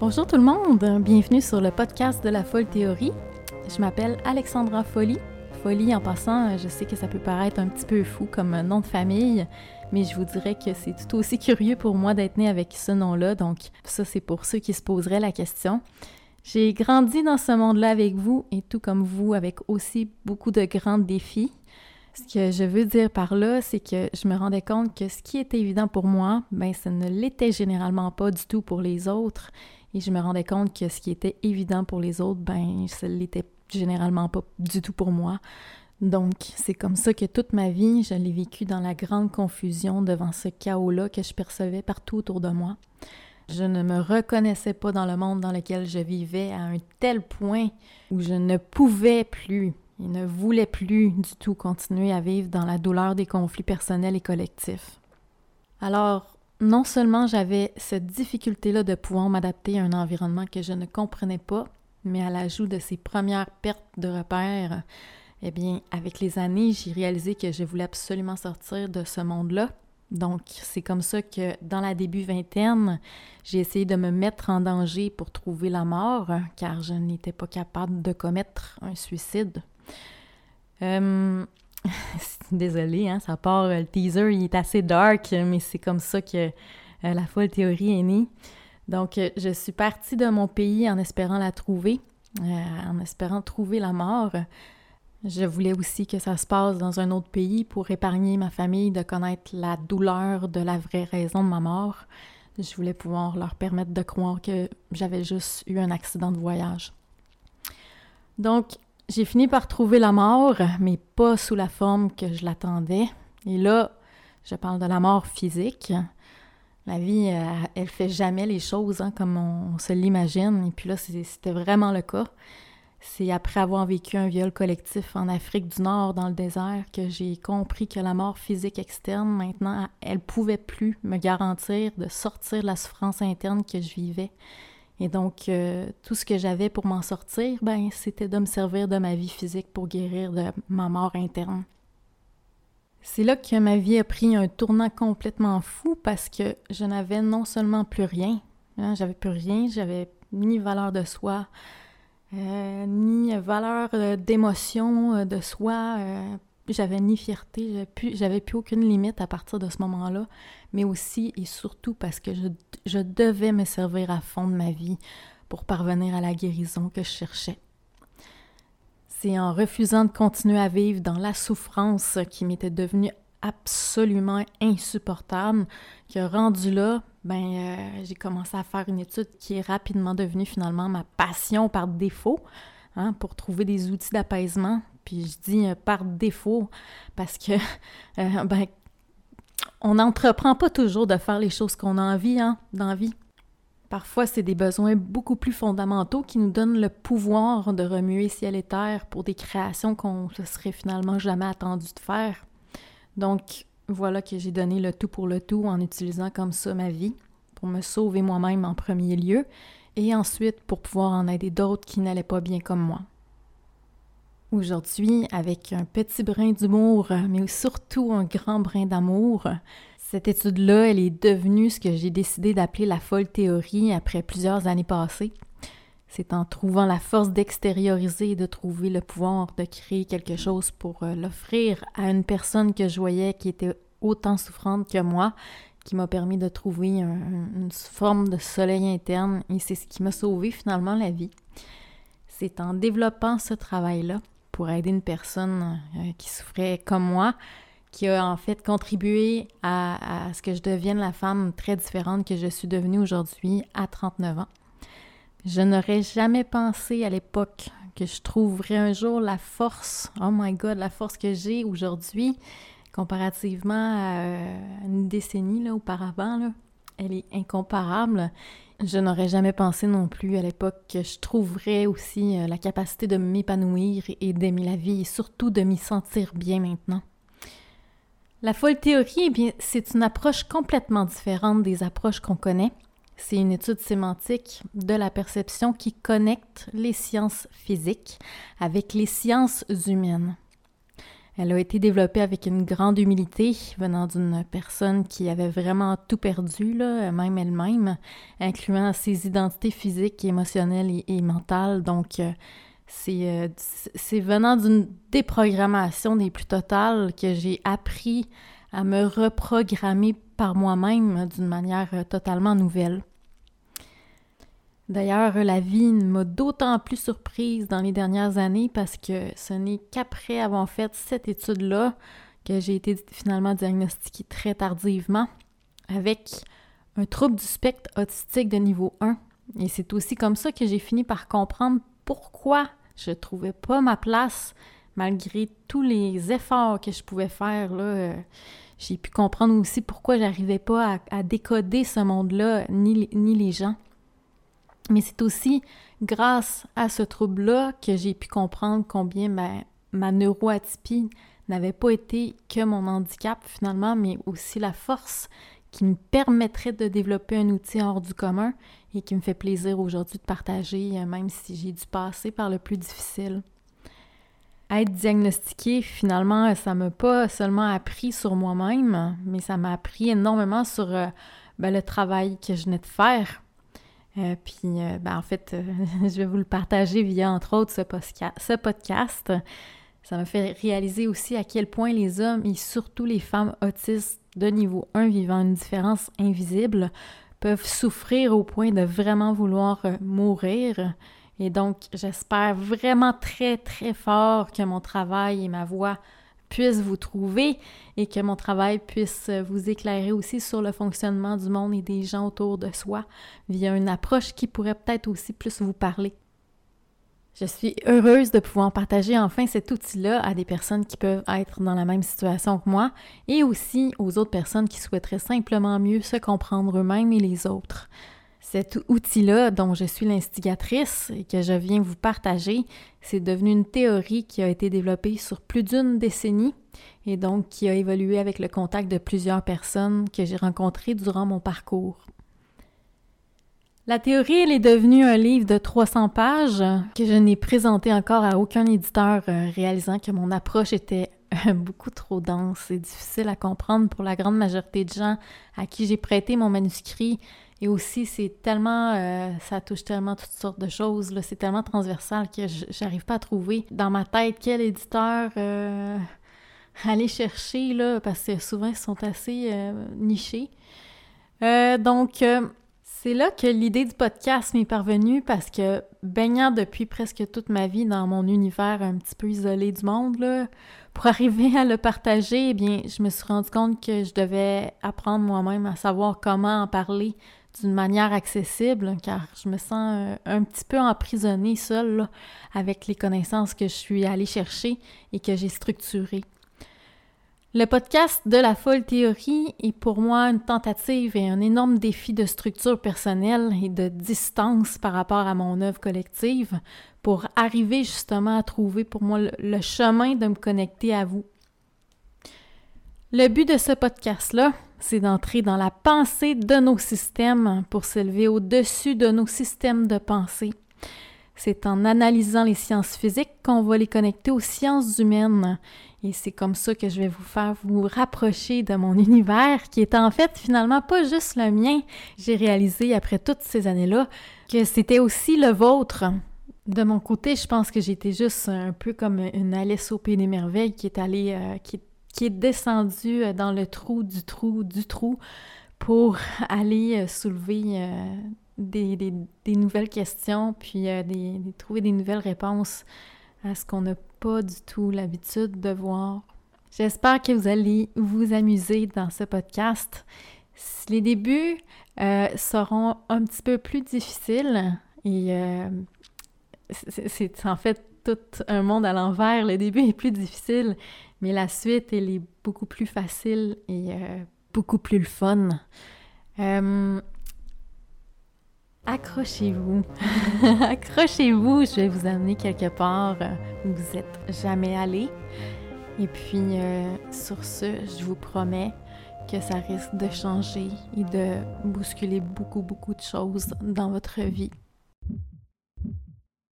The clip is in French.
Bonjour tout le monde, bienvenue sur le podcast de la folle théorie. Je m'appelle Alexandra Folly. Folly, en passant, je sais que ça peut paraître un petit peu fou comme nom de famille, mais je vous dirais que c'est tout aussi curieux pour moi d'être née avec ce nom-là, donc ça c'est pour ceux qui se poseraient la question. J'ai grandi dans ce monde-là avec vous et tout comme vous, avec aussi beaucoup de grands défis. Ce que je veux dire par là, c'est que je me rendais compte que ce qui était évident pour moi, ben ça ne l'était généralement pas du tout pour les autres. Et je me rendais compte que ce qui était évident pour les autres, ben ça l'était généralement pas du tout pour moi. Donc, c'est comme ça que toute ma vie, je l'ai vécu dans la grande confusion devant ce chaos-là que je percevais partout autour de moi. Je ne me reconnaissais pas dans le monde dans lequel je vivais à un tel point où je ne pouvais plus il ne voulait plus du tout continuer à vivre dans la douleur des conflits personnels et collectifs. Alors, non seulement j'avais cette difficulté-là de pouvoir m'adapter à un environnement que je ne comprenais pas, mais à l'ajout de ces premières pertes de repères, eh bien, avec les années, j'ai réalisé que je voulais absolument sortir de ce monde-là. Donc, c'est comme ça que dans la début vingtaine, j'ai essayé de me mettre en danger pour trouver la mort, car je n'étais pas capable de commettre un suicide. Euh, désolée, hein, ça part, le teaser il est assez dark, mais c'est comme ça que euh, la folle théorie est née. Donc, euh, je suis partie de mon pays en espérant la trouver, en espérant trouver la mort. Je voulais aussi que ça se passe dans un autre pays pour épargner ma famille de connaître la douleur de la vraie raison de ma mort. Je voulais pouvoir leur permettre de croire que j'avais juste eu un accident de voyage. Donc, j'ai fini par trouver la mort, mais pas sous la forme que je l'attendais. Et là, je parle de la mort physique. La vie, euh, elle fait jamais les choses hein, comme on, se l'imagine. Et puis là, c'était vraiment le cas. C'est après avoir vécu un viol collectif en Afrique du Nord, dans le désert, que j'ai compris que la mort physique externe, maintenant, elle pouvait plus me garantir de sortir de la souffrance interne que je vivais. Et donc, euh, tout ce que j'avais pour m'en sortir, ben, c'était de me servir de ma vie physique pour guérir de ma mort interne. C'est là que ma vie a pris un tournant complètement fou parce que je n'avais non seulement plus rien, hein, j'avais plus rien, j'avais ni valeur de soi, euh, ni valeur euh, d'émotion de soi, j'avais ni fierté, j'avais plus, plus aucune limite à partir de ce moment-là, mais aussi et surtout parce que je, je, devais me servir à fond de ma vie pour parvenir à la guérison que je cherchais. C'est en refusant de continuer à vivre dans la souffrance qui m'était devenue absolument insupportable que rendu là, ben euh, j'ai commencé à faire une étude qui est rapidement devenue finalement ma passion par défaut, hein, pour trouver des outils d'apaisement puis je dis euh, par défaut parce que euh, ben, on n'entreprend pas toujours de faire les choses qu'on a envie hein, dans la vie. Parfois, c'est des besoins beaucoup plus fondamentaux qui nous donnent le pouvoir de remuer ciel et terre pour des créations qu'on ne serait finalement jamais attendu de faire. Donc, voilà que j'ai donné le tout pour le tout en utilisant comme ça ma vie pour me sauver moi-même en premier lieu et ensuite pour pouvoir en aider d'autres qui n'allaient pas bien comme moi. Aujourd'hui, avec un petit brin d'humour, mais surtout un grand brin d'amour, cette étude-là, elle est devenue ce que j'ai décidé d'appeler la folle théorie après plusieurs années passées. C'est en trouvant la force d'extérioriser et de trouver le pouvoir de créer quelque chose pour euh, l'offrir à une personne que je voyais qui était autant souffrante que moi, qui m'a permis de trouver une forme de soleil interne et c'est ce qui m'a sauvé finalement la vie. C'est en développant ce travail-là pour aider une personne euh, qui souffrait comme moi, qui a en fait contribué à, ce que je devienne la femme très différente que je suis devenue aujourd'hui à 39 ans. Je n'aurais jamais pensé à l'époque que je trouverais un jour la force, oh my god, la force que j'ai aujourd'hui comparativement à euh, une décennie là, auparavant. Elle est incomparable. Je n'aurais jamais pensé non plus à l'époque que je trouverais aussi euh, la capacité de m'épanouir et d'aimer la vie et surtout de m'y sentir bien maintenant. La folle théorie, eh bien, c'est une approche complètement différente des approches qu'on connaît. C'est une étude sémantique de la perception qui connecte les sciences physiques avec les sciences humaines. Elle a été développée avec une grande humilité venant d'une personne qui avait vraiment tout perdu, là, même elle-même, incluant ses identités physiques, émotionnelles et, mentales. Donc, euh, euh, c'est venant d'une déprogrammation des plus totales que j'ai appris à me reprogrammer par moi-même d'une manière euh, totalement nouvelle. D'ailleurs, la vie m'a d'autant plus surprise dans les dernières années parce que ce n'est qu'après avoir fait cette étude-là que j'ai été finalement diagnostiquée très tardivement avec un trouble du spectre autistique de niveau 1. Et c'est aussi comme ça que j'ai fini par comprendre pourquoi je ne trouvais pas ma place malgré tous les efforts que je pouvais faire. Là, j'ai pu comprendre aussi pourquoi j'arrivais pas à, décoder ce monde-là, ni, ni les gens. Mais c'est aussi grâce à ce trouble-là que j'ai pu comprendre combien ma, neuroatypie n'avait pas été que mon handicap finalement, mais aussi la force qui me permettrait de développer un outil hors du commun et qui me fait plaisir aujourd'hui de partager, euh, même si j'ai dû passer par le plus difficile. Être diagnostiquée, finalement, ça m'a pas seulement appris sur moi-même, mais ça m'a appris énormément sur euh, ben, le travail que je venais de faire euh, puis, euh, ben, en fait, euh, je vais vous le partager via, entre autres, ce, podcast. Ça m'a fait réaliser aussi à quel point les hommes et surtout les femmes autistes de niveau 1 vivant une différence invisible peuvent souffrir au point de vraiment vouloir mourir. Et donc, j'espère vraiment très, très fort que mon travail et ma voix puisse vous trouver et que mon travail puisse vous éclairer aussi sur le fonctionnement du monde et des gens autour de soi via une approche qui pourrait peut-être aussi plus vous parler. Je suis heureuse de pouvoir partager enfin cet outil-là à des personnes qui peuvent être dans la même situation que moi et aussi aux autres personnes qui souhaiteraient simplement mieux se comprendre eux-mêmes et les autres. Cet outil-là, dont je suis l'instigatrice et que je viens vous partager, c'est devenu une théorie qui a été développée sur plus d'une décennie et donc qui a évolué avec le contact de plusieurs personnes que j'ai rencontrées durant mon parcours. La théorie, elle est devenue un livre de 300 pages que je n'ai présenté encore à aucun éditeur, euh, réalisant que mon approche était beaucoup trop dense. Et difficile à comprendre pour la grande majorité de gens à qui j'ai prêté mon manuscrit. Et aussi, c'est tellement, euh, ça touche tellement toutes sortes de choses, là, c'est tellement transversal que j'arrive pas à trouver dans ma tête quel éditeur euh, aller chercher, là, parce que souvent, ils sont assez euh, nichés. donc, c'est là que l'idée du podcast m'est parvenue parce que baignant depuis presque toute ma vie dans mon univers un petit peu isolé du monde, là, pour arriver à le partager, eh bien, je me suis rendu compte que je devais apprendre moi-même à savoir comment en parler d'une manière accessible, car je me sens euh, un, petit peu emprisonnée seule avec les connaissances que je suis allée chercher et que j'ai structurées. Le podcast de la folle théorie est pour moi une tentative et un énorme défi de structure personnelle et de distance par rapport à mon œuvre collective pour arriver justement à trouver pour moi le chemin de me connecter à vous. Le but de ce podcast-là, c'est d'entrer dans la pensée de nos systèmes pour s'élever au-dessus de nos systèmes de pensée. C'est en analysant les sciences physiques qu'on va les connecter aux sciences humaines. Et c'est comme ça que je vais vous faire vous rapprocher de mon univers, qui est en fait finalement pas juste le mien. J'ai réalisé après toutes ces années-là que c'était aussi le vôtre. De mon côté, je pense que j'étais juste un peu comme une Alice au Pays des Merveilles qui est allée, euh, qui est descendu euh, dans le trou du trou du trou pour aller euh, soulever des, nouvelles questions, puis des, trouver des nouvelles réponses à ce qu'on n'a pas du tout l'habitude de voir. J'espère que vous allez vous amuser dans ce podcast. Les débuts seront un petit peu plus difficiles et c'est en fait tout un monde à l'envers. Le début est plus difficile, mais la suite, elle est beaucoup plus facile et euh, beaucoup plus le fun. Euh, accrochez-vous. accrochez-vous, je vais vous amener quelque part où vous n'êtes jamais allé. Et puis, euh, sur ce, je vous promets que ça risque de changer et de bousculer beaucoup, beaucoup de choses dans votre vie.